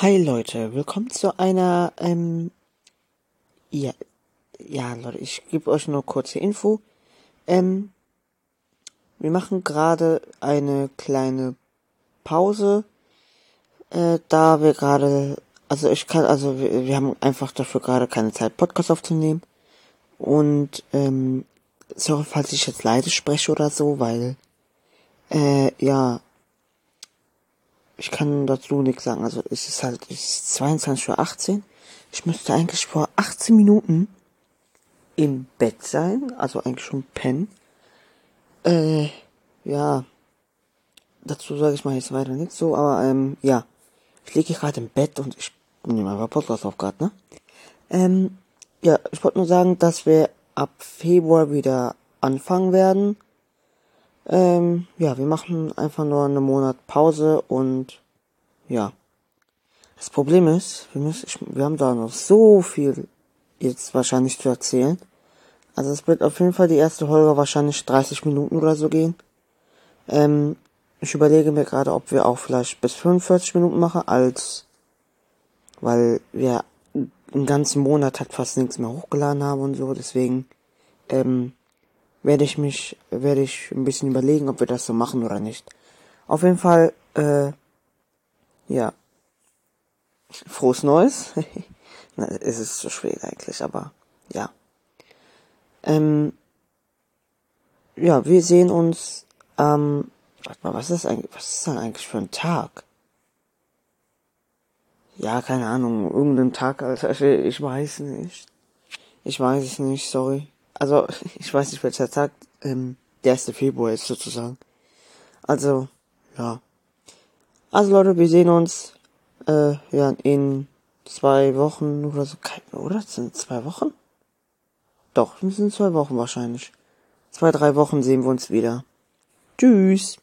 Hi Leute, willkommen zu einer, ähm, ja, ja Leute, ich gebe euch nur kurze Info. Ähm, wir machen gerade eine kleine Pause, äh, da wir gerade, also ich kann, also wir, wir haben einfach dafür gerade keine Zeit, Podcast aufzunehmen. Und, ähm, sorry, falls ich jetzt leise spreche oder so, weil, äh, ja, ich kann dazu nichts sagen. Also es ist halt, es ist 22.18 Uhr. Ich müsste eigentlich vor 18 Minuten im Bett sein, also eigentlich schon pennen. Äh, ja. Dazu sage ich mal jetzt weiter nichts so, aber ähm, ja. Ich liege gerade im Bett und ich nehme einfach Podcast auf gerade, ne? Ähm, ja, ich wollte nur sagen, dass wir ab Februar wieder anfangen werden. Ähm, ja, wir machen einfach nur einen Monat Pause und ja. Das Problem ist, wir müssen, wir haben da noch so viel jetzt wahrscheinlich zu erzählen. Also es wird auf jeden Fall die erste Folge wahrscheinlich 30 Minuten oder so gehen. Ähm, ich überlege mir gerade, ob wir auch vielleicht bis 45 Minuten machen, als weil wir einen ganzen Monat halt fast nichts mehr hochgeladen haben und so, deswegen ähm, werde ich mich, werde ich ein bisschen überlegen, ob wir das so machen oder nicht. Auf jeden Fall, äh, ja. Frohes Neues. Na, es ist zu spät eigentlich, aber ja. Ähm, ja, wir sehen uns ähm, warte mal, was ist eigentlich, was ist das eigentlich für ein Tag? Ja, keine Ahnung, irgendein Tag, Alter, ich weiß nicht. Ich weiß es nicht, sorry. Also, ich weiß nicht, welcher Tag ähm, der 1. Februar ist sozusagen. Also, ja. Also Leute, wir sehen uns äh, ja in zwei Wochen oder so. Oder? Sind zwei Wochen? Doch, sind zwei Wochen wahrscheinlich. Zwei, drei Wochen sehen wir uns wieder. Tschüss.